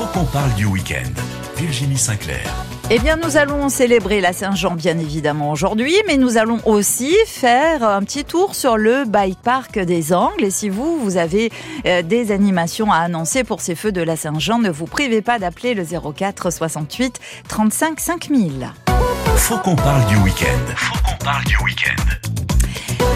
Faut qu'on parle du week-end. Virginie Sinclair. Eh bien, nous allons célébrer la Saint-Jean, bien évidemment, aujourd'hui, mais nous allons aussi faire un petit tour sur le bike park des Angles. Et si vous, vous avez euh, des animations à annoncer pour ces feux de la Saint-Jean, ne vous privez pas d'appeler le 04 68 35 5000. Faut qu'on parle du week-end. Faut qu'on parle du week-end.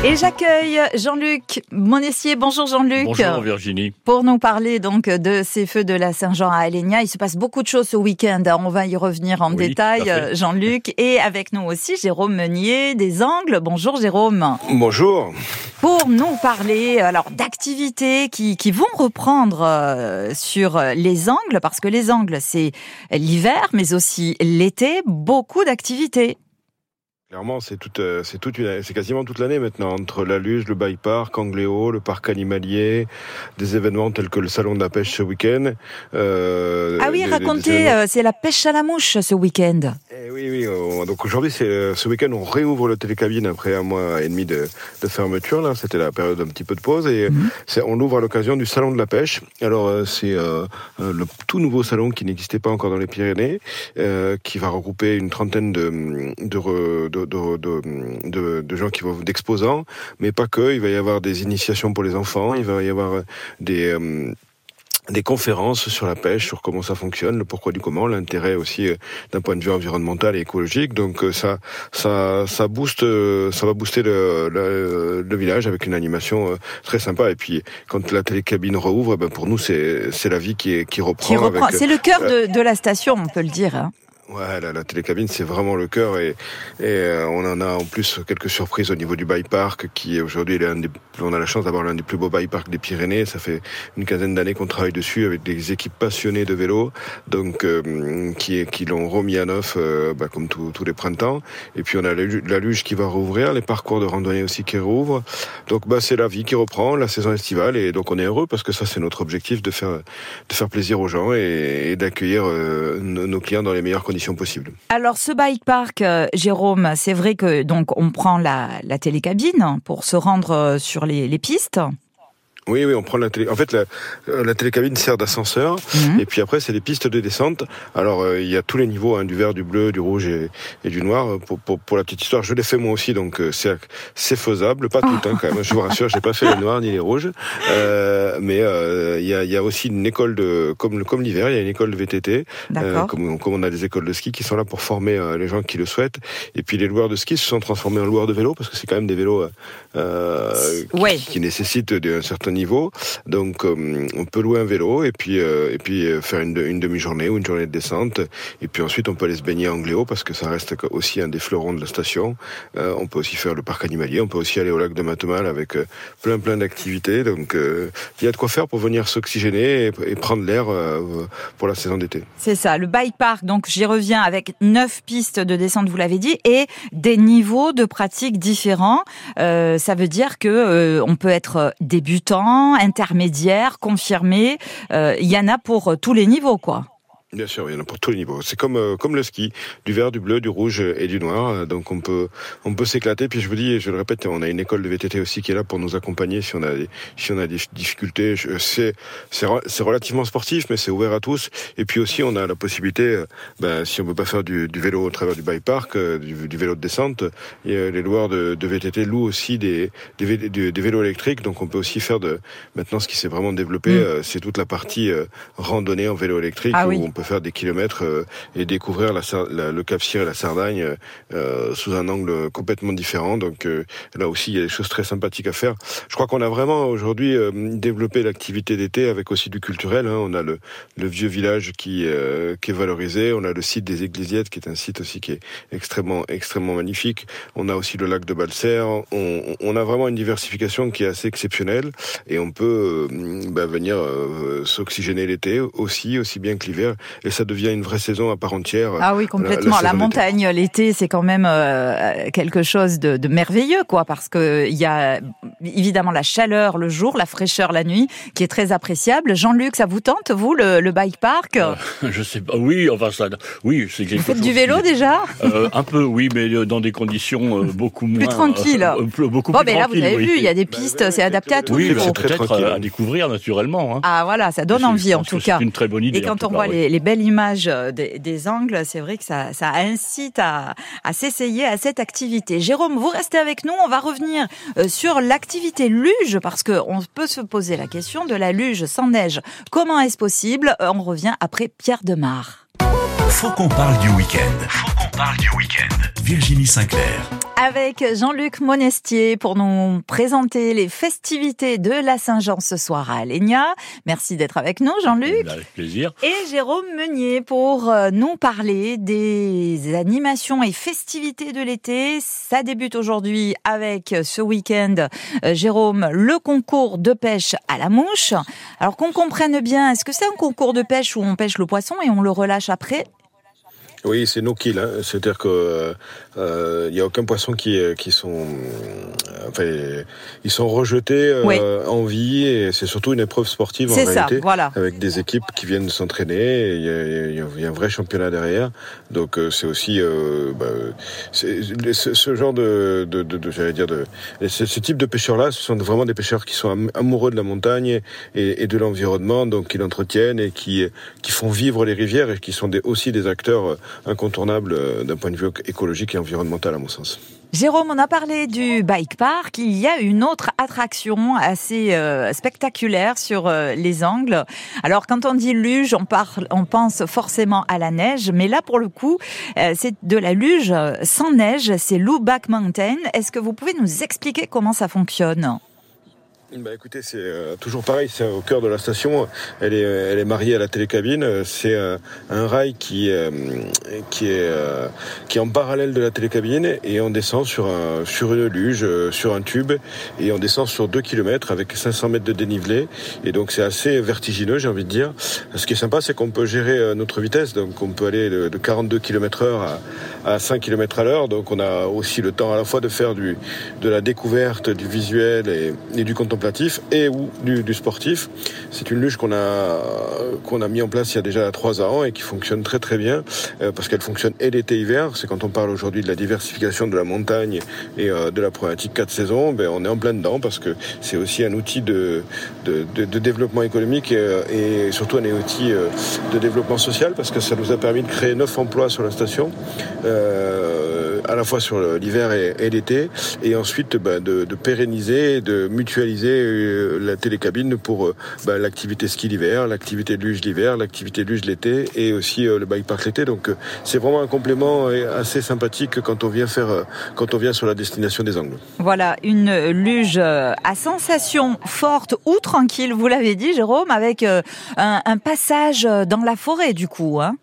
Et j'accueille Jean-Luc Monessier. Bonjour Jean-Luc. Bonjour Virginie. Pour nous parler donc de ces feux de la Saint-Jean à Alenia, il se passe beaucoup de choses ce week-end. On va y revenir en Oui, détail. Jean-Luc. Et avec nous aussi Jérôme Meunier des Angles. Bonjour Jérôme. Bonjour. Pour nous parler alors d'activités qui, qui vont reprendre euh, sur les Angles, parce que les Angles c'est l'hiver, mais aussi l'été, beaucoup d'activités. Clairement, c'est toute, euh, c'est toute une, c'est quasiment toute l'année maintenant entre la Luge, le Bike Park, Angléo, le parc animalier, des événements tels que le salon de la pêche ce week-end. euh, Ah oui, des- racontez, euh, c'est la pêche à la mouche ce week-end. Eh oui, oui. donc aujourd'hui, c'est euh, ce week-end, on réouvre le télécabine après un mois et demi de, de fermeture. Là, c'était la période d'un petit peu de pause et Mhm. c'est, on l'ouvre à l'occasion du salon de la pêche. Alors c'est euh, le tout nouveau salon qui n'existait pas encore dans les Pyrénées, euh, qui va regrouper une trentaine de de, de, de, de, de- de gens qui vont d'exposants, mais pas que. Il va y avoir des initiations pour les enfants. Il va y avoir euh, des euh, des conférences sur la pêche, sur comment ça fonctionne, le pourquoi du comment, l'intérêt aussi euh, d'un point de vue environnemental et écologique. Donc euh, ça, ça, ça booste, euh, ça va booster le, le, le village avec une animation très sympa. Et puis quand la télécabine rouvre, ben pour nous c'est c'est la vie qui est, qui reprend. Qui reprend. avec, C'est le cœur de, de la station, on peut le dire. hein. Ouais, la, la télécabine, c'est vraiment le cœur et, et euh, on en a en plus quelques surprises au niveau du bike park qui est aujourd'hui des, on a la chance d'avoir l'un des plus beaux bike parks des Pyrénées. Ça fait une quinzaine d'années qu'on travaille dessus avec des équipes passionnées de vélo, donc euh, qui qui l'ont remis à neuf euh, bah, comme tous les printemps. Et puis on a la, lu- la luge qui va rouvrir, les parcours de randonnée aussi qui rouvrent. Donc bah c'est la vie qui reprend, la saison estivale et donc on est heureux parce que ça c'est notre objectif de faire de faire plaisir aux gens et, et d'accueillir euh, nos clients dans les meilleures conditions Alors ce bike park, euh, Jérôme, c'est vrai que donc on prend la, télécabine pour se rendre euh, sur les pistes. Oui, oui, on prend la télé. En fait, la, euh, la télécabine sert d'ascenseur, Mhm. et puis après, c'est des pistes de descente. Alors, euh, il y a tous les niveaux, hein, du vert, du bleu, du rouge et, et du noir. Pour, pour, pour la petite histoire, je l'ai fait moi aussi, donc euh, c'est c'est faisable, pas tout, hein, quand même. Je vous rassure, j'ai pas fait les noirs ni les rouges, euh, mais euh, il y, a, il y a aussi une école de, comme comme l'hiver, il y a une école de VTT, euh, D'accord. comme, comme on a des écoles de ski qui sont là pour former euh, les gens qui le souhaitent. Et puis les loueurs de ski se sont transformés en loueurs de vélo parce que c'est quand même des vélos euh, euh, qui, Ouais. qui nécessitent un certain niveau. Donc euh, on peut louer un vélo et puis euh, et puis euh, faire une, demi-journée ou une journée de descente. Et puis ensuite on peut aller se baigner à Angléo parce que ça reste aussi un des fleurons de la station. On peut aussi faire le parc animalier. On peut aussi aller au lac de Matemal avec plein plein d'activités. Donc il y a de quoi faire pour venir s'oxygéner et, prendre l'air pour la saison d'été. C'est ça, le bike park. Donc j'y reviens avec neuf pistes de descente, vous l'avez dit, et des niveaux de pratique différents. Ça veut dire que euh, on peut être débutant, intermédiaire, confirmé. Euh, Il y en a pour euh, tous les niveaux, quoi. Bien sûr, il y en a pour tous les niveaux. C'est comme euh, comme le ski, du vert, du bleu, du rouge et du noir. Donc on peut on peut s'éclater. Puis je vous dis, et je le répète, on a une école de VTT aussi qui est là pour nous accompagner si on a des, si on a des difficultés. C'est c'est re- c'est relativement sportif, mais c'est ouvert à tous. Et puis aussi, on a la possibilité, euh, ben, si on veut pas faire du, du vélo au travers du bike park, euh, du, du vélo de descente, et, euh, les loueurs de, de VTT louent aussi des des, des- des vélos électriques. Donc on peut aussi faire de maintenant ce qui s'est vraiment développé, Mm. c'est toute la partie randonnée en vélo électrique Ah où oui. on peut faire des kilomètres euh, et découvrir la, la- le Cap Cyr et la Sardagne euh, sous un angle complètement différent. Donc euh, là aussi, il y a des choses très sympathiques à faire. Je crois qu'on a vraiment aujourd'hui développé l'activité d'été avec aussi du culturel. hein. On a le, le vieux village qui, qui est valorisé. On a le site des Ecclésiates qui est un site aussi qui est extrêmement extrêmement magnifique. On a aussi le lac de Balser. On, on a vraiment une diversification qui est assez exceptionnelle et on peut bah, venir euh, s'oxygéner l'été aussi aussi bien que l'hiver et ça devient une vraie saison à part entière. Ah oui, complètement. La, montagne, l'été, c'est quand même euh, quelque chose de, de merveilleux, quoi, parce que il y a évidemment la chaleur le jour, la fraîcheur la nuit, qui est très appréciable. Jean-Luc, ça vous tente, vous, le, bike park? Euh, Je sais pas. Oui, enfin ça. Oui, c'est quelque Vous faites du vélo déjà? euh, Un peu, oui, mais dans des conditions beaucoup moins. Plus tranquilles. beaucoup bon, mais là, vous avez vu, il y a des pistes, c'est adapté à tout. Oui, c'est peut-être à découvrir naturellement. Hein. Ah voilà, ça donne envie en tout cas. C'est une très bonne idée. Et quand on voit les, belles images des, angles, c'est vrai que ça, ça incite à, à s'essayer à cette activité. Jérôme, vous restez avec nous. On va revenir sur l'activité luge parce qu'on peut se poser la question de la luge sans neige. Comment est-ce possible? On revient après Pierre Demar. Faut qu'on parle du week-end. Faut qu'on parle du week-end. Virginie Sinclair avec Jean-Luc Monestier pour nous présenter les festivités de la Saint-Jean ce soir à Alenia. Merci d'être avec nous, Jean-Luc. Avec plaisir. Et Jérôme Meunier pour euh, nous parler des animations et festivités de l'été. Ça débute aujourd'hui avec euh, ce week-end, euh, Jérôme, le concours de pêche à la mouche. Alors qu'on comprenne bien, est-ce que c'est un concours de pêche où on pêche le poisson et on le relâche après oui, c'est no kill. Hein. C'est-à-dire que il euh, n'y a aucun poisson qui qui sont euh, enfin ils sont rejetés euh, en vie et c'est surtout une épreuve sportive en réalité, voilà. avec des équipes qui viennent s'entraîner. Il y, y, a un vrai championnat derrière, donc c'est aussi bah, ce, ce, genre de, de, de, de j'allais dire de ce, ce type de pêcheurs-là, ce sont vraiment des pêcheurs qui sont amoureux de la montagne et, et de l'environnement, donc qui l'entretiennent et qui qui font vivre les rivières et qui sont des, aussi des acteurs incontournable euh, d'un point de vue écologique et environnemental à mon sens. Jérôme, on a parlé du bike park. Il y a une autre attraction assez euh, spectaculaire sur euh, les angles. Alors, quand on dit luge, on, parle, on pense forcément à la neige, mais là, pour le coup, c'est de la luge sans neige. C'est Back Mountain. Est-ce que vous pouvez nous expliquer comment ça fonctionne? Bah écoutez, c'est euh, toujours pareil, c'est au cœur de la station. Elle est, elle est mariée à la télécabine. C'est euh, un rail qui, euh, qui est, qui est en parallèle de la télécabine et on descend sur un, sur une luge, sur un tube et on descend sur 2 km avec 500 mètres de dénivelé. Et donc c'est assez vertigineux, j'ai envie de dire. Ce qui est sympa, c'est qu'on peut gérer notre vitesse. Donc on peut aller de, 42 km heure à, à 5 km à l'heure. Donc on a aussi le temps à la fois de faire du, de la découverte, du visuel et, et du contemplatif et ou du, sportif. C'est une luge qu'on a qu'on a mis en place il y a déjà trois ans et qui fonctionne très très bien euh, parce qu'elle fonctionne et l'été hiver. C'est quand on parle aujourd'hui de la diversification de la montagne et euh, de la problématique quatre saisons, ben on est en plein dedans parce que c'est aussi un outil de de, développement économique et, et, surtout un outil euh, de développement social parce que ça nous a permis de créer neuf emplois sur la station. Euh, à la fois sur l'hiver et, l'été, et ensuite bah, de, pérenniser, de mutualiser euh, la télécabine pour euh, bah, l'activité ski l'hiver, l'activité de luge l'hiver, l'activité de luge l'été, et aussi euh, le bike park l'été. Donc c'est vraiment un complément assez sympathique quand on vient faire, quand on vient sur la destination des Angles. Voilà une luge à sensation forte ou tranquille, vous l'avez dit Jérôme, avec un, passage dans la forêt du coup. Hein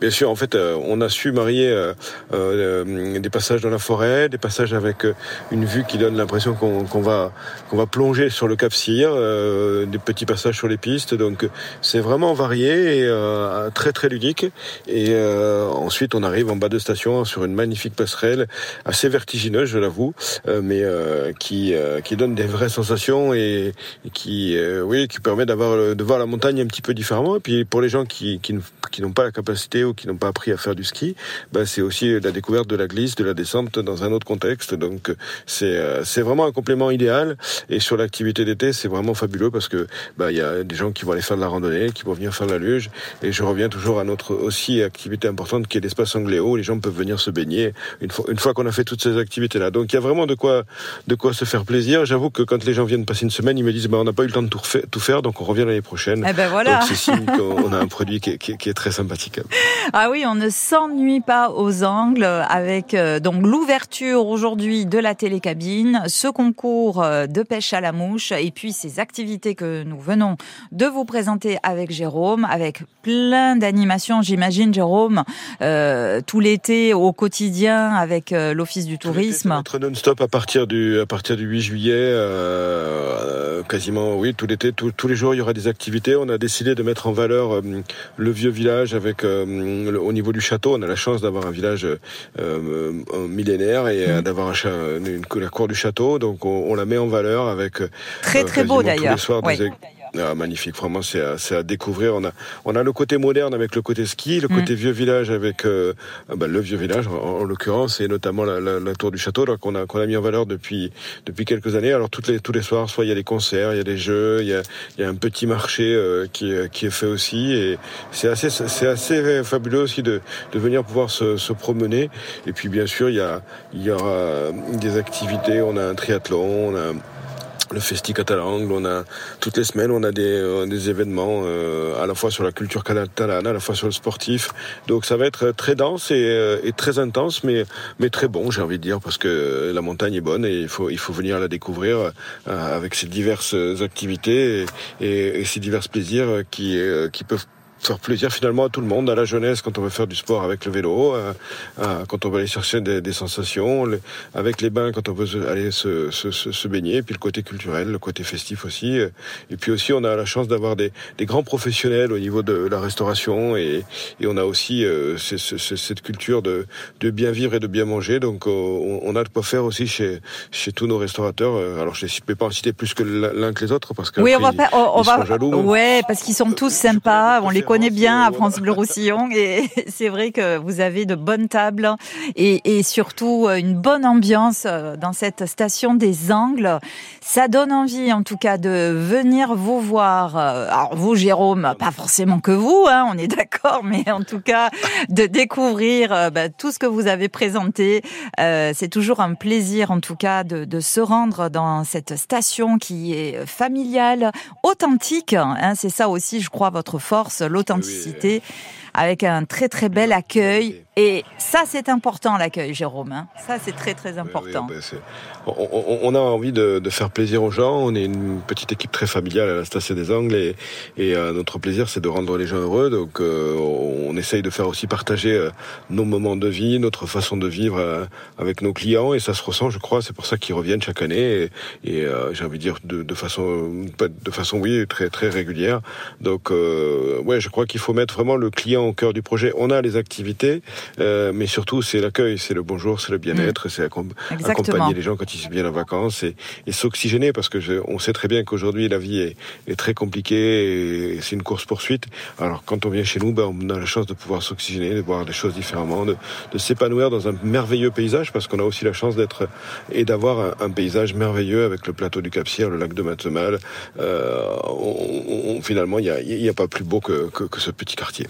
Bien sûr, en fait, euh, on a su marier euh, euh, des passages dans la forêt, des passages avec une vue qui donne l'impression qu'on va qu'on va plonger sur le Cap des petits passages sur les pistes. Donc, c'est vraiment varié et très très ludique. Et ensuite, on arrive en bas de station sur une magnifique passerelle, assez vertigineuse, je l'avoue, mais qui qui donne des vraies sensations et, qui oui qui permet d'avoir de voir la montagne un petit peu différemment. Et puis pour les gens qui qui, qui n'ont pas la capacité ou qui n'ont pas appris à faire du ski, bah, c'est aussi la découverte de la glisse, de la descente dans un autre contexte. Donc c'est euh, c'est vraiment un complément idéal. Et sur l'activité d'été, c'est vraiment fabuleux parce que bah il y a des gens qui vont aller faire de la randonnée, qui vont venir faire de la luge. Et je reviens toujours à notre aussi activité importante qui est l'espace angléo. Où les gens peuvent venir se baigner une fois une fois qu'on a fait toutes ces activités là. Donc il y a vraiment de quoi de quoi se faire plaisir. J'avoue que quand les gens viennent passer une semaine, ils me disent bah on n'a pas eu le temps de tout, faire, donc on revient l'année prochaine. Eh ben voilà. Donc c'est signe qu'on a un produit qui est, qui est très sympathique. Ah oui, on ne s'ennuie pas aux angles avec euh, donc l'ouverture aujourd'hui de la télécabine, ce concours euh, de pêche à la mouche et puis ces activités que nous venons de vous présenter avec Jérôme, avec plein d'animations, j'imagine Jérôme, euh, tout l'été au quotidien avec l'Office du tourisme. Notre non-stop à partir du à partir du 8 juillet, quasiment oui, tout l'été, tous les jours il y aura des activités. On a décidé de mettre en valeur le vieux village village avec au niveau du château. On a la chance d'avoir un village millénaire et mmh. d'avoir une, la cour du château. Donc on, la met en valeur avec très très beau d'ailleurs. Ah, magnifique, vraiment, c'est à, à, découvrir. On a, on a le côté moderne avec le côté ski, le mm. côté vieux village avec euh, ah, bah, le vieux village en, l'occurrence, et notamment la, la, la, tour du château qu'on a, qu'on a mis en valeur depuis, depuis quelques années. Alors toutes les, tous les soirs, soit il y a des concerts, il y a des jeux, il y a, il y a un petit marché euh, qui, qui est fait aussi, et c'est assez, c'est assez fabuleux aussi de, de venir pouvoir se, se promener. Et puis bien sûr, il y a, il y aura des activités. On a un triathlon, on a le Festi Catalan, on a toutes les semaines on a des, euh, des événements euh, à la fois sur la culture catalane, à la fois sur le sportif. Donc ça va être très dense et, euh, et très intense, mais mais très bon, j'ai envie de dire, parce que la montagne est bonne et il faut il faut venir la découvrir avec ses diverses activités et, et, et ces divers plaisirs qui qui peuvent faire plaisir finalement à tout le monde, à la jeunesse quand on veut faire du sport avec le vélo, euh, euh, quand on veut aller chercher des, des sensations, avec les bains quand on veut aller se, se, se, baigner, et puis le côté culturel, le côté festif aussi. Et puis aussi on a la chance d'avoir des, des, grands professionnels au niveau de la restauration et, et on a aussi euh, cette culture de, de, bien vivre et de bien manger. Donc on, a de quoi faire aussi chez, chez tous nos restaurateurs. Alors je ne peux pas en citer plus que l'un que les autres parce que oui, on va, on, va, ouais, parce qu'ils sont tous sympas, on les connaît bien à France Bleu Roussillon et c'est vrai que vous avez de bonnes tables et, et, surtout euh, une bonne ambiance euh, dans cette station des Angles. Ça donne envie en tout cas de venir vous voir. Euh, alors vous Jérôme, pas forcément que vous, hein, on est d'accord, mais en tout cas de découvrir bah, tout ce que vous avez présenté. Euh, c'est toujours un plaisir en tout cas de, de, se rendre dans cette station qui est familiale, authentique. Hein, c'est ça aussi, je crois, votre force l'authenticité, avec un très très bel accueil. Et ça, c'est important, l'accueil, Jérôme. Hein. Ça, c'est très très important. Ben, on, a envie de, faire plaisir aux gens. On est une petite équipe très familiale à la Station des Angles et, et euh, notre plaisir, c'est de rendre les gens heureux. Donc, euh, on essaye de faire aussi partager euh, nos moments de vie, notre façon de vivre avec nos clients et ça se ressent, je crois. C'est pour ça qu'ils reviennent chaque année et, j'ai envie de dire de, de, façon, de façon, oui, très très régulière. Donc, ouais, je crois qu'il faut mettre vraiment le client au cœur du projet. On a les activités, mais surtout c'est l'accueil, c'est le bonjour, c'est le bien-être, mm. c'est accompagner les gens quand ils bien en vacances et, s'oxygéner parce que on sait très bien qu'aujourd'hui la vie est, très compliquée et c'est une course poursuite. Alors quand on vient chez nous, ben, on a la chance de pouvoir s'oxygéner, de voir les choses différemment, de, s'épanouir dans un merveilleux paysage parce qu'on a aussi la chance d'être et d'avoir un, paysage merveilleux avec le plateau du Cap-Cyr, le lac de Matemal. Euh, finalement, il n'y a, a, pas plus beau que ce petit quartier.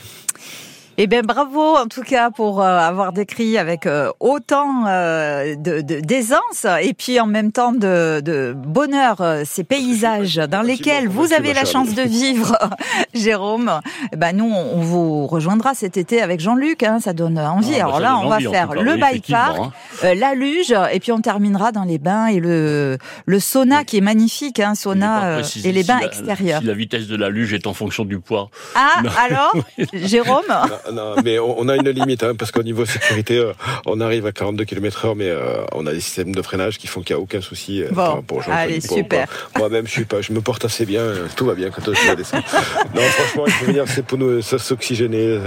Eh bien, bravo en tout cas pour euh, avoir décrit avec euh, autant euh, de d'aisance et puis en même temps de, de bonheur ces paysages dans lesquels vous avez la chance de vivre, Jérôme. Eh ben nous, on vous rejoindra cet été avec Jean-Luc. Hein, ça donne envie. Ah, bah, Alors là, on va faire le bike park, hein. la luge, et puis on terminera dans les bains et le le sauna qui est magnifique, hein, sauna et les bains extérieurs. Si la vitesse de la luge est en fonction du poids. Ah, alors, Jérôme non, mais on, a une limite, hein, parce qu'au niveau sécurité, euh, on arrive à 42 km/h, mais euh, on a des systèmes de freinage qui font qu'il n'y a aucun souci. Euh, bon, pour allez, super. Moi-même, je suis pas, je me porte assez bien, tout va bien quand je descends. non, franchement, il faut venir, c'est pour nous s'oxygéner.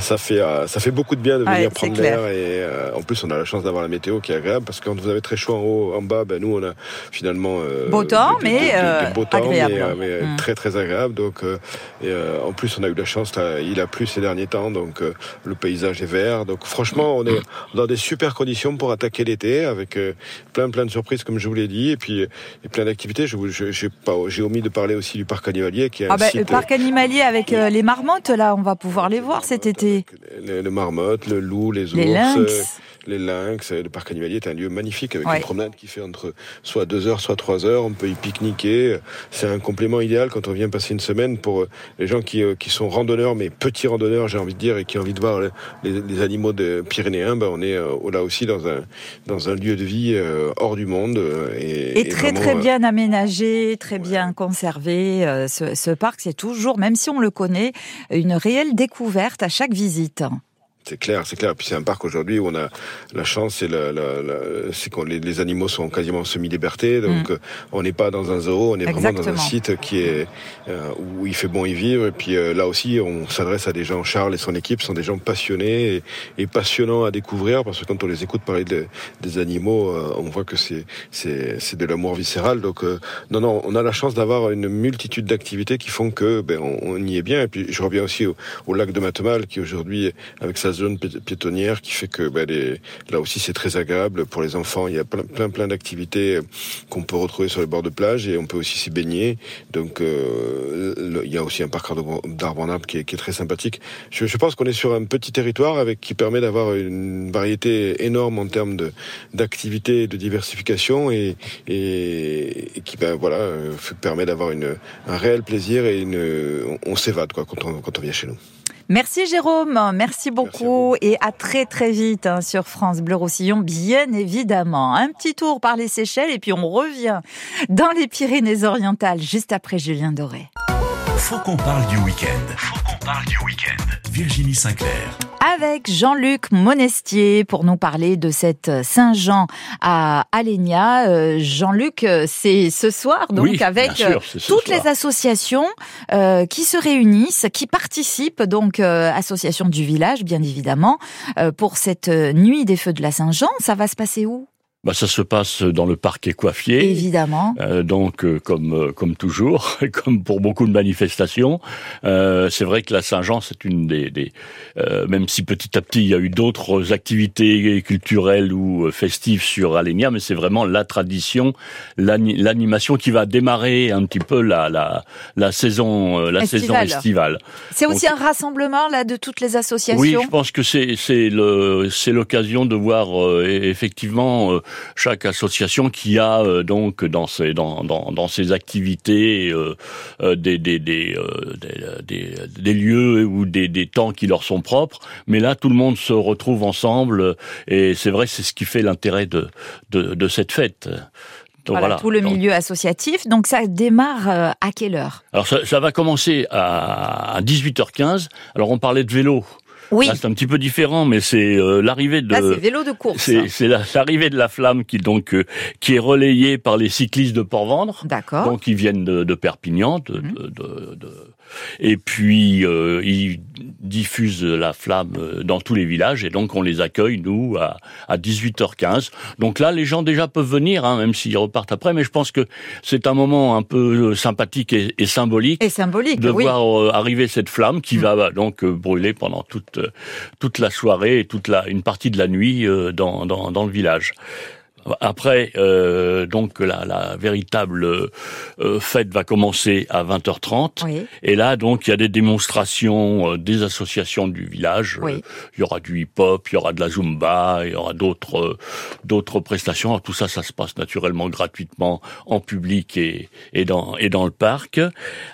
Ça fait, ça fait beaucoup de bien de venir prendre l'air. Et en plus, on a la chance d'avoir la météo qui est agréable, parce que quand vous avez très chaud en haut, en bas, ben nous, on a finalement beau temps, mais beau temps, agréable. Mais, mm. très très agréable. Donc, et, en plus, on a eu la chance, il a plu ces derniers temps donc euh, le paysage est vert. Donc franchement, on est dans des super conditions pour attaquer l'été avec euh, plein plein de surprises comme je vous l'ai dit et puis et plein d'activités. J'ai omis de parler aussi du parc animalier qui est ah ben, le parc animalier avec euh, les marmottes là, on va pouvoir les voir cet été. Les, marmottes, le loup, les ours. Les lynx les lynx. Le parc animalier est un lieu magnifique avec une promenade qui fait entre soit deux heures, soit trois heures. On peut y pique-niquer. C'est un complément idéal quand on vient passer une semaine pour euh, les gens qui, euh, qui sont randonneurs, mais petits randonneurs, j'ai envie de dire, et qui ont envie de voir les, animaux de pyrénéens. Ben, on est euh, là aussi dans un, dans un lieu de vie hors du monde. Et, très très bien aménagé, très bien conservé. Ce, ce parc, c'est toujours, même si on le connaît, une réelle découverte à chaque visite. C'est clair, c'est clair. Puis c'est un parc aujourd'hui où on a la chance, et la, la, c'est que les, les, animaux sont quasiment semi-liberté, donc mm. euh, on n'est pas dans un zoo, on est vraiment dans un site qui est euh, où il fait bon y vivre. Et puis euh, là aussi, on s'adresse à des gens. Charles et son équipe sont des gens passionnés et, et passionnants à découvrir parce que quand on les écoute parler de, des animaux, on voit que c'est c'est c'est de l'amour viscéral. Donc non non, on a la chance d'avoir une multitude d'activités qui font que ben on, on, y est bien. Et puis je reviens aussi au, au lac de Matemal qui aujourd'hui avec sa zone piétonnière qui fait que les, là aussi c'est très agréable pour les enfants. Il y a plein plein, plein d'activités qu'on peut retrouver sur les bords de plage et on peut aussi s'y baigner. Donc euh, il y a aussi un parc d'arbres en arbre qui est, très sympathique. Je, pense qu'on est sur un petit territoire avec qui permet d'avoir une variété énorme en termes de d'activités, de diversification et, qui ben voilà permet d'avoir un réel plaisir et une on, on s'évade quoi quand on quand on vient chez nous. Merci Jérôme, merci beaucoup et à très très vite hein, sur France Bleu Roussillon, bien évidemment. Un petit tour par les Seychelles et puis on revient dans les Pyrénées-Orientales juste après Julien Doré. Faut qu'on parle du week-end. Faut qu'on parle du week-end. Virginie Sinclair avec Jean-Luc Monestier pour nous parler de cette Saint-Jean à Alenia. Euh, Jean-Luc, euh, c'est ce soir donc avec sûr, toutes les associations euh, qui se réunissent, qui participent donc euh, association du village bien évidemment pour cette nuit des feux de la Saint-Jean. Ça va se passer où? Bah, ça se passe dans le parc Écoiffier. Évidemment. Euh, donc, euh, comme euh, comme toujours, comme pour beaucoup de manifestations, euh, c'est vrai que la Saint-Jean, c'est une des, des même si petit à petit il y a eu d'autres activités culturelles ou festives sur Alenia, mais c'est vraiment la tradition, l'animation qui va démarrer un petit peu la la, la saison la saison estivale. C'est aussi un rassemblement là de toutes les associations? Oui, je pense que c'est c'est le c'est l'occasion de voir effectivement chaque association qui a euh, donc dans ses dans dans, dans ses activités euh, euh, des des des, des, des lieux ou des des temps qui leur sont propres mais là tout le monde se retrouve ensemble et c'est vrai c'est ce qui fait l'intérêt de, de de cette fête donc voilà, voilà, tout le milieu associatif. Donc ça démarre à quelle heure? Alors ça, ça, va commencer à 18h15. Alors on parlait de vélo. Oui. c'est un petit peu différent, mais c'est euh, l'arrivée de. C'est vélo de course. C'est l'arrivée de la flamme qui donc euh, qui est relayée par les cyclistes de Port-Vendre. D'accord. Donc ils viennent de, de Perpignan, de, mmh. de, de, et puis euh, ils diffusent la flamme euh, dans tous les villages et donc on les accueille nous à, à 18h15. Donc là, les gens déjà peuvent venir, hein, même s'ils repartent après. Mais je pense que c'est un moment un peu sympathique et, et symbolique. Et symbolique, de oui. voir arriver cette flamme qui mmh. va donc brûler pendant toute toute la soirée et toute la une partie de la nuit euh, dans, dans, dans le village. Après, euh, donc la, la véritable euh, fête va commencer à 20h30. Oui. Et là, donc, il y a des démonstrations euh, des associations du village. Oui. il y aura du hip-hop, il y aura de la zumba, il y aura d'autres euh, d'autres prestations. Alors, tout ça, ça se passe naturellement gratuitement en public et, et dans et dans le parc.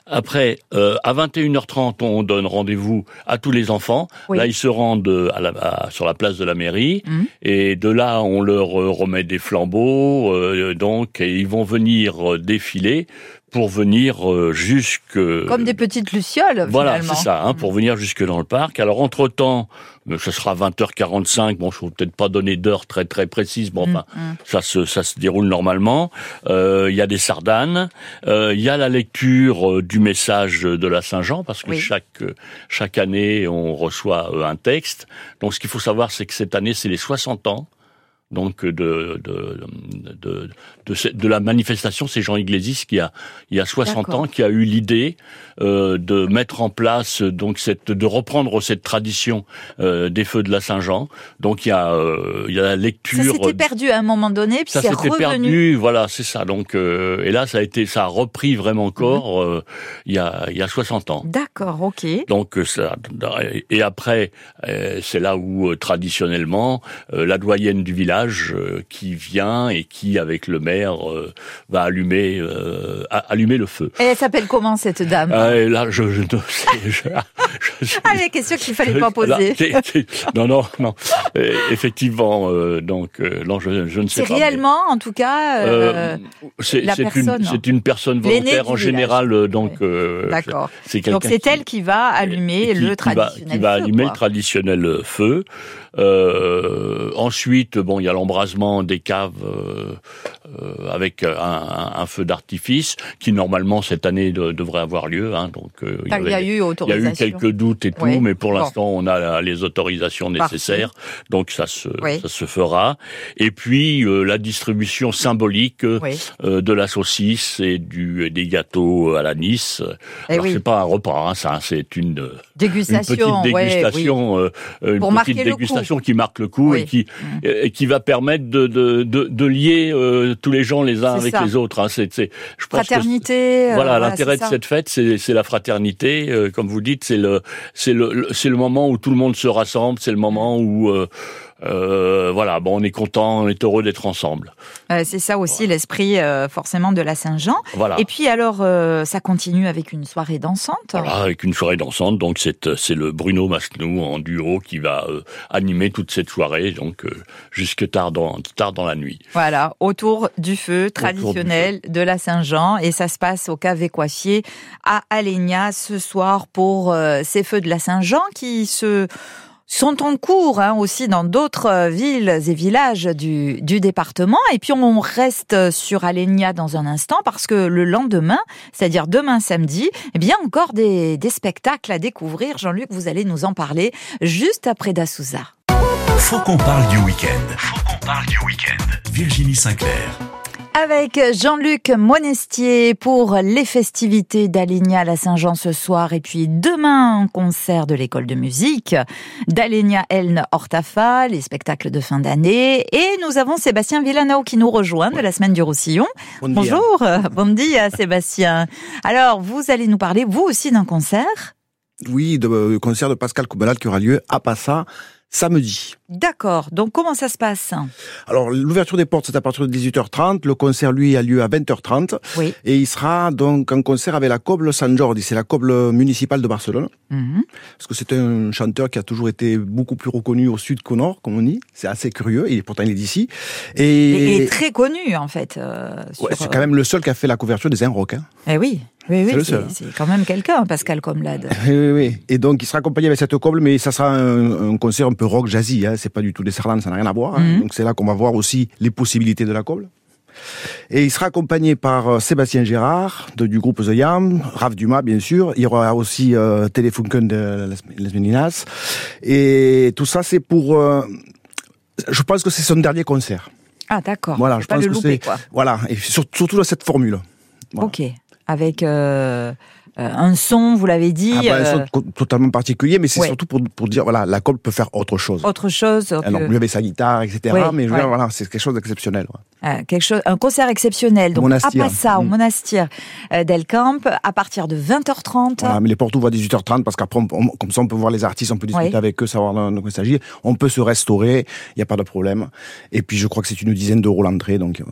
Après, euh, à 21h30, on donne rendez-vous à tous les enfants. Oui. Là, ils se rendent à la, à, sur la place de la mairie. Mmh. Et de là, on leur remet des flambeaux, euh, donc et ils vont venir euh, défiler pour venir euh, jusque comme des petites lucioles. Voilà, c'est ça, hein, pour venir jusque dans le parc. Alors entre temps, ce sera 20h45. Bon, je ne peut-être pas donner d'heure très très précise. Bon, enfin, mm, mm. ça se ça se déroule normalement. Il y a des sardanes. Il y a la lecture du message de la Saint-Jean parce que Oui. chaque chaque année on reçoit un texte. Donc ce qu'il faut savoir, c'est que cette année c'est les 60 ans donc de de, de, de, de, de la manifestation, c'est Jean Iglesias qui a il y a 60 D'accord. ans qui a eu l'idée euh, de mettre en place donc cette de reprendre cette tradition euh, des feux de la Saint-Jean. Donc il y a euh, il y a la Ça lecture s'était perdu à un moment donné, puis ça s'était revenu. perdu, voilà, c'est ça. Donc euh, et là ça a été ça a repris vraiment corps Mhm. euh, il y a il y a 60 ans. D'accord, ok. Donc euh, ça, et après, euh, c'est là où euh, traditionnellement euh, la doyenne du village village euh, qui vient et qui, avec le maire, euh, va allumer, euh, allumer le feu. Et elle s'appelle comment cette dame? Ah, Là, je, je, je, je ah, les questions qu'il fallait pas poser. non, non, non. effectivement, donc, non, je, ne sais pas. C'est réellement, en tout cas, c'est une, c'est une personne volontaire en général, donc. D'accord. Donc c'est elle qui va allumer le traditionnel qui va allumer le traditionnel feu. Euh, ensuite, bon, il y a l'embrasement des caves euh, euh avec un, un feu d'artifice qui normalement cette année devrait avoir lieu. Hein, donc euh, il, y, a eu il y a eu quelques doutes et tout, mais pour l'instant on a les autorisations nécessaires, donc ça se ça se fera. Et puis euh, la distribution symbolique de la saucisse et du des gâteaux à la Nice. Eh Alors c'est pas un repas, hein, ça c'est une dégustation, une petite dégustation, une petite dégustation qui marque le coup et qui mm. et qui va permettre de de, de, lier euh, tous les gens les uns avec les autres. Hein. C'est c'est je pense fraternité. Euh, voilà, l'intérêt de cette fête, c'est c'est la fraternité. Euh, comme vous dites, c'est le c'est le c'est le moment où tout le monde se rassemble. C'est le moment où euh, voilà, bon, on est content, on est heureux d'être ensemble. Euh, c'est ça aussi l'esprit euh, forcément de la Saint-Jean. Voilà. Et puis alors, ça continue avec une soirée dansante. Voilà, avec une soirée dansante. Donc c'est c'est le Bruno Masnou en duo qui va animer toute cette soirée, donc jusque tard dans tard dans la nuit. Voilà, autour du feu traditionnel de la Saint-Jean, et ça se passe au Cave Coiffier à Alenia ce soir pour ces feux de la Saint-Jean qui se sont en cours hein, aussi dans d'autres euh, villes et villages du, département. Et puis on reste sur Alenia dans un instant parce que le lendemain, c'est-à-dire demain samedi, eh bien encore des, des spectacles à découvrir. Jean-Luc, vous allez nous en parler juste après Dassouza. Faut qu'on parle du week-end. Faut qu'on parle du week-end. Virginie Sinclair avec Jean-Luc Monestier pour les festivités d'Alenia à la Saint-Jean ce soir et puis demain un concert de l'école de musique d'Alenia Elne Hortafa, les spectacles de fin d'année et nous avons Sébastien Villanao qui nous rejoint de la semaine du Roussillon. Bonjour, bon dia Sébastien. Alors vous allez nous parler vous aussi d'un concert? Oui, de, euh, concert de Pascal Coubelat qui aura lieu à Passa samedi. D'accord. Donc comment ça se passe? Alors l'ouverture des portes c'est à partir de 18h30. Le concert lui a lieu à 20h30. Oui. Et il sera donc en concert avec la Coble San Jordi. C'est la Coble municipale de Barcelone. Mhm. Parce que c'est un chanteur qui a toujours été beaucoup plus reconnu au sud qu'au nord, comme on dit. C'est assez curieux. Il est pourtant il est d'ici. Et... il est très connu en fait. Euh, c'est quand même le seul qui a fait la couverture des Rock. Hein. Eh oui. Oui, oui, c'est quand même quelqu'un, Pascal Comlade. Oui, oui, oui. Et donc, il sera accompagné avec cette coble, mais ça sera un, concert un peu rock jazzy. Hein. C'est pas du tout des sardanes, ça n'a rien à voir. Hein. Mhm. Donc, c'est là qu'on va voir aussi les possibilités de la coble. Et il sera accompagné par euh, Sébastien Gérard de, du groupe The Yam, Raph Dumas bien sûr. Il y aura aussi euh, Telefunken de Les Meninas. Et tout ça c'est pour. Euh, je pense que c'est son dernier concert. Ah d'accord. Voilà, je pense que c'est. Voilà, et surtout dans cette formule. Ok avec euh, un son, vous l'avez dit. Ah bah, un son euh, totalement particulier, mais c'est surtout pour, pour dire, voilà, la colle peut faire autre chose. Autre chose. Alors, lui avait sa guitare, etc. mais voilà, c'est quelque chose d'exceptionnel. Ah, quelque chose, un concert exceptionnel. Donc, à Passa, au mm. monastère d'El Camp, à partir de 20h30. Voilà, mais les portes ouvrent à 18h30 parce qu'après, comme ça, on peut voir les artistes, on peut discuter avec eux, savoir de quoi il s'agit. On peut se restaurer, il n'y a pas de problème. Et puis, je crois que c'est une dizaine d'euros l'entrée, donc.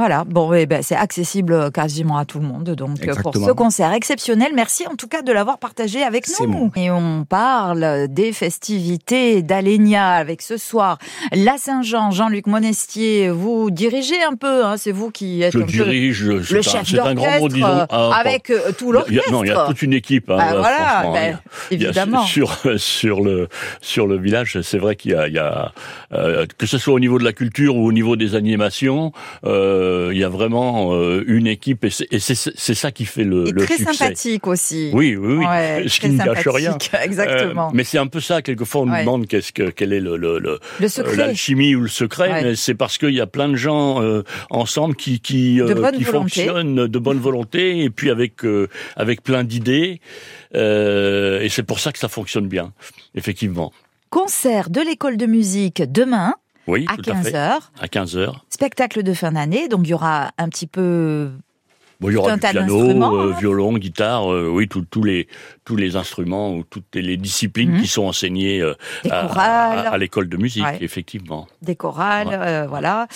Voilà, bon, eh ben, c'est accessible quasiment à tout le monde. Donc, pour ce concert exceptionnel, merci en tout cas de l'avoir partagé avec nous. Et on parle des festivités d'Alenia avec ce soir la Saint-Jean. Jean-Luc Monestier, vous dirigez un peu, hein, c'est vous qui êtes je dirige, le chef d'orchestre ah, avec euh, tout l'orchestre. Non, il y a toute une équipe. Hein, bah, voilà, ben, évidemment. sur sur le sur le village, c'est vrai qu'il y a, il y a euh, que ce soit au niveau de la culture ou au niveau des animations. Euh, il y a vraiment euh, une équipe et c'est ça qui fait le, et très succès. sympathique aussi. Oui, oui, oui. ce qui ne gâche rien. Exactement. Euh, mais c'est un peu ça. Quelquefois, on nous demande qu'est-ce que quel est le le, le, euh, l'alchimie ou le secret. C'est parce qu'il y a plein de gens ensemble qui qui, qui fonctionnent de bonne volonté et puis avec avec plein d'idées. et c'est pour ça que ça fonctionne bien, effectivement. Concert de l'école de musique demain oui, à 15h. À 15h. Spectacle de fin d'année, donc il y aura un petit peu Bon, il y aura du piano, euh, hein. violon, guitare, euh, oui, tous les tous les instruments ou toutes les disciplines Mhm. qui sont enseignées euh, à, à- à l'école de musique, Ouais. effectivement. des chorales, Ouais. voilà.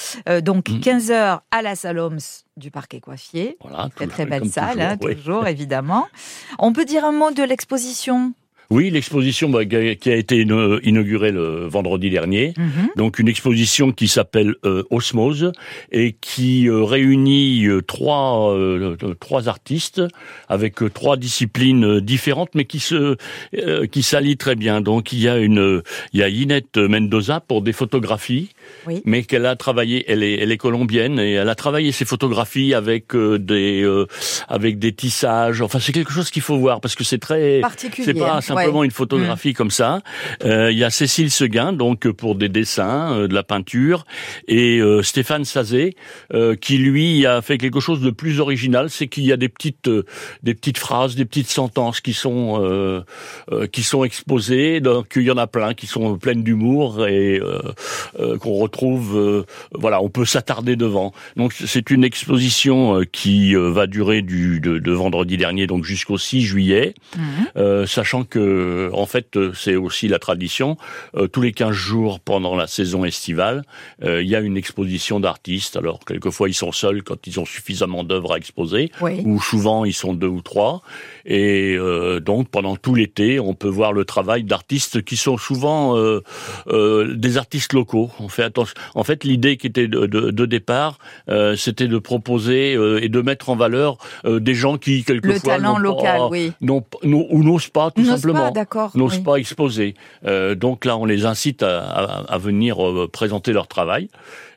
Donc Mhm. 15 heures à la salle Homs du Parquet Coiffier. Voilà, Très très belle salle, toujours, hein, oui. toujours évidemment. On peut dire un mot de l'exposition? Oui, l'exposition bah, qui a été inaugurée le vendredi dernier. Mhm. Donc une exposition qui s'appelle euh, Osmose et qui euh, réunit euh, trois euh, trois artistes avec trois disciplines différentes mais qui se euh, qui s'allient très bien. Donc il y a une il y a Inette Mendoza pour des photographies Oui. mais qu'elle a travaillé elle est elle est colombienne et elle a travaillé ses photographies avec des euh, avec des tissages. Enfin c'est quelque chose qu'il faut voir parce que c'est très Particulier. c'est pas. Mm. simplement une photographie comme ça. Euh, Il y a Cécile Seguin, donc euh, pour des dessins, euh, de la peinture, et euh, Stéphane Sazé, euh, qui lui a fait quelque chose de plus original, c'est qu'il y a des petites, euh, des petites phrases, des petites sentences qui sont, euh, euh, qui sont exposées. Donc il y en a plein qui sont pleines d'humour et euh, euh, qu'on retrouve. euh, voilà, on peut s'attarder devant. Donc c'est une exposition euh, qui euh, va durer du de, de vendredi dernier, donc jusqu'au 6 juillet. Euh, sachant que en fait euh, c'est aussi la tradition. Euh, tous les 15 jours pendant la saison estivale euh, il y a une exposition d'artistes. Alors quelquefois ils sont seuls quand ils ont suffisamment d'œuvres à exposer Oui. ou souvent ils sont deux ou trois. Et euh, donc pendant tout l'été on peut voir le travail d'artistes qui sont souvent euh, euh, des artistes locaux. On fait attention en fait l'idée qui était de, de, de départ euh, c'était de proposer euh, et de mettre en valeur euh, des gens qui Le quelquefois talent local, pas- oui. ou n'osent pas tout N'ose simplement pas, d'accord. n'osent oui. pas exposer. Euh, donc là, on les incite à, à- à venir euh, présenter leur travail.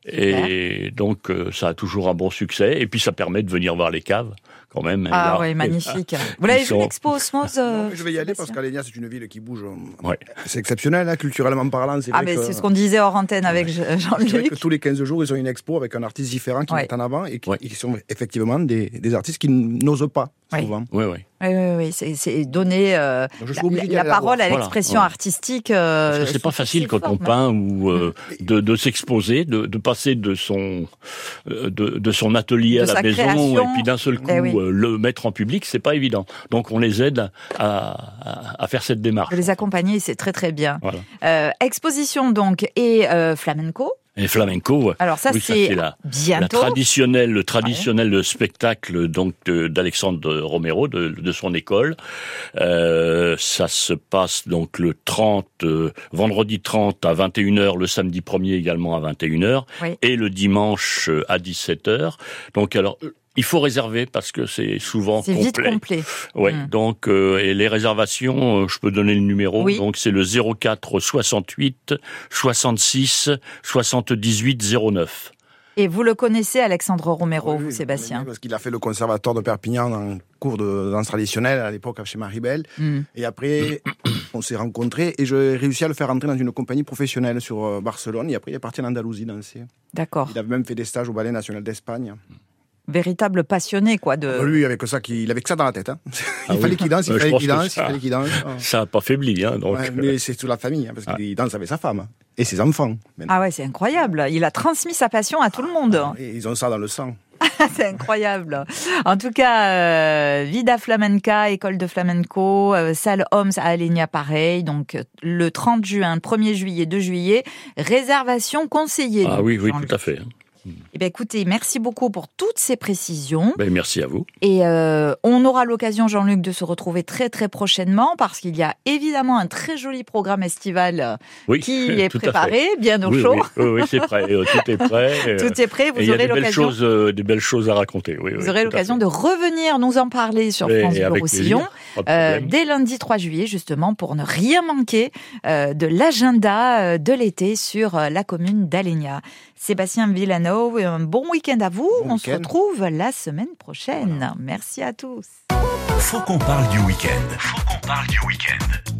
Et donc, euh, ça a toujours un bon succès. Et puis, ça permet de venir voir les caves, quand même. Ah Et là- oui, magnifique. Vous l'avez vu sont- l'expo Osmose euh, je vais y aller parce qu'Alenia, c'est une ville qui bouge. euh, Ouais. C'est exceptionnel, hein, culturellement parlant. C'est Ah, mais que- c'est ce qu'on disait hors antenne avec Jean-Luc. que tous les 15 jours, ils ont une expo avec un artiste différent qui Ouais. met en avant et qui, sont effectivement des, des artistes qui n'osent pas, souvent. Oui, oui. Oui, oui, oui, c'est- donner euh, la, parole voir. à Voilà, l'expression ouais. artistique. euh, Parce que c'est pas facile quand on peint ou euh, de, de s'exposer, de, de de son euh, de, de son atelier De à la maison création. et puis d'un seul coup Eh oui. euh, le mettre en public, c'est pas évident. Donc on les aide à, à, à faire cette démarche. De les accompagner, c'est très très bien. Voilà. Euh, exposition donc et euh, flamenco. Et flamenco. Alors ça Oui, c'est la- La traditionnelle, le traditionnel spectacle donc d'Alexandre Romero de, de son école. Euh, ça se passe donc le 30 euh, vendredi 30 à 21h, le samedi 1er également à 21h Oui. et le dimanche euh, à 17h. Donc alors euh, il faut réserver parce que c'est souvent C'est vite complet. complet. Ouais, Mm. donc euh, et les réservations, euh, je peux donner le numéro. Oui. Donc c'est le 04 68 66 78 09. Et vous le connaissez, Alexandre Romero, Oui, vous, oui, Sébastien. Parce qu'il a fait le conservatoire de Perpignan en cours de danse traditionnelle à l'époque chez Maribel. Hmm. Et après, on s'est rencontrés et j'ai réussi à le faire entrer dans une compagnie professionnelle sur euh, Barcelone. Et après, il est parti en Andalousie danser. D'accord. Il avait même fait des stages au Ballet National d'Espagne. Véritable passionné, quoi. De... Lui, avec ça, qu'il- il avait que ça dans la tête. hein. Il Ah oui. fallait qu'il danse, il Euh, fallait qu'il que danse, il ça- fallait qu'il danse. Ah. Ça n'a pas faibli, hein, donc. Ouais, mais c'est toute la famille, hein, parce qu'il danse avec sa femme hein, et ses enfants. maintenant. Ah ouais, c'est incroyable. Il a transmis sa passion à tout le monde. Et ils ont ça dans le sang. c'est incroyable. En tout cas, euh, Vida Flamenca, école de flamenco, euh, salle Homs à Alenia, pareil. Donc euh, le 30 juin, 1er juillet, 2 juillet, réservation conseillée. Ah donc, oui, oui, tout à fait. Eh bien, écoutez, merci beaucoup pour toutes ces précisions. Ben, merci à vous. Et euh, on aura l'occasion, Jean-Luc, de se retrouver très très prochainement parce qu'il y a évidemment un très joli programme estival euh, Oui, qui est préparé, bien au Oui, chaud. oui, oui, oui, c'est prêt. euh, Tout est prêt. Tout est prêt. Vous aurez l'occasion. euh, des belles choses à raconter. Vous aurez l'occasion de revenir nous en parler sur Et France Bleu Roussillon euh, dès lundi 3 juillet, justement, pour ne rien manquer de l'agenda de l'été sur la commune d'Alenia. Sébastien Villano, un bon week-end à vous. Bon On se retrouve la semaine prochaine. Merci à tous. Faut qu'on parle du week-end. Faut qu'on parle du week-end.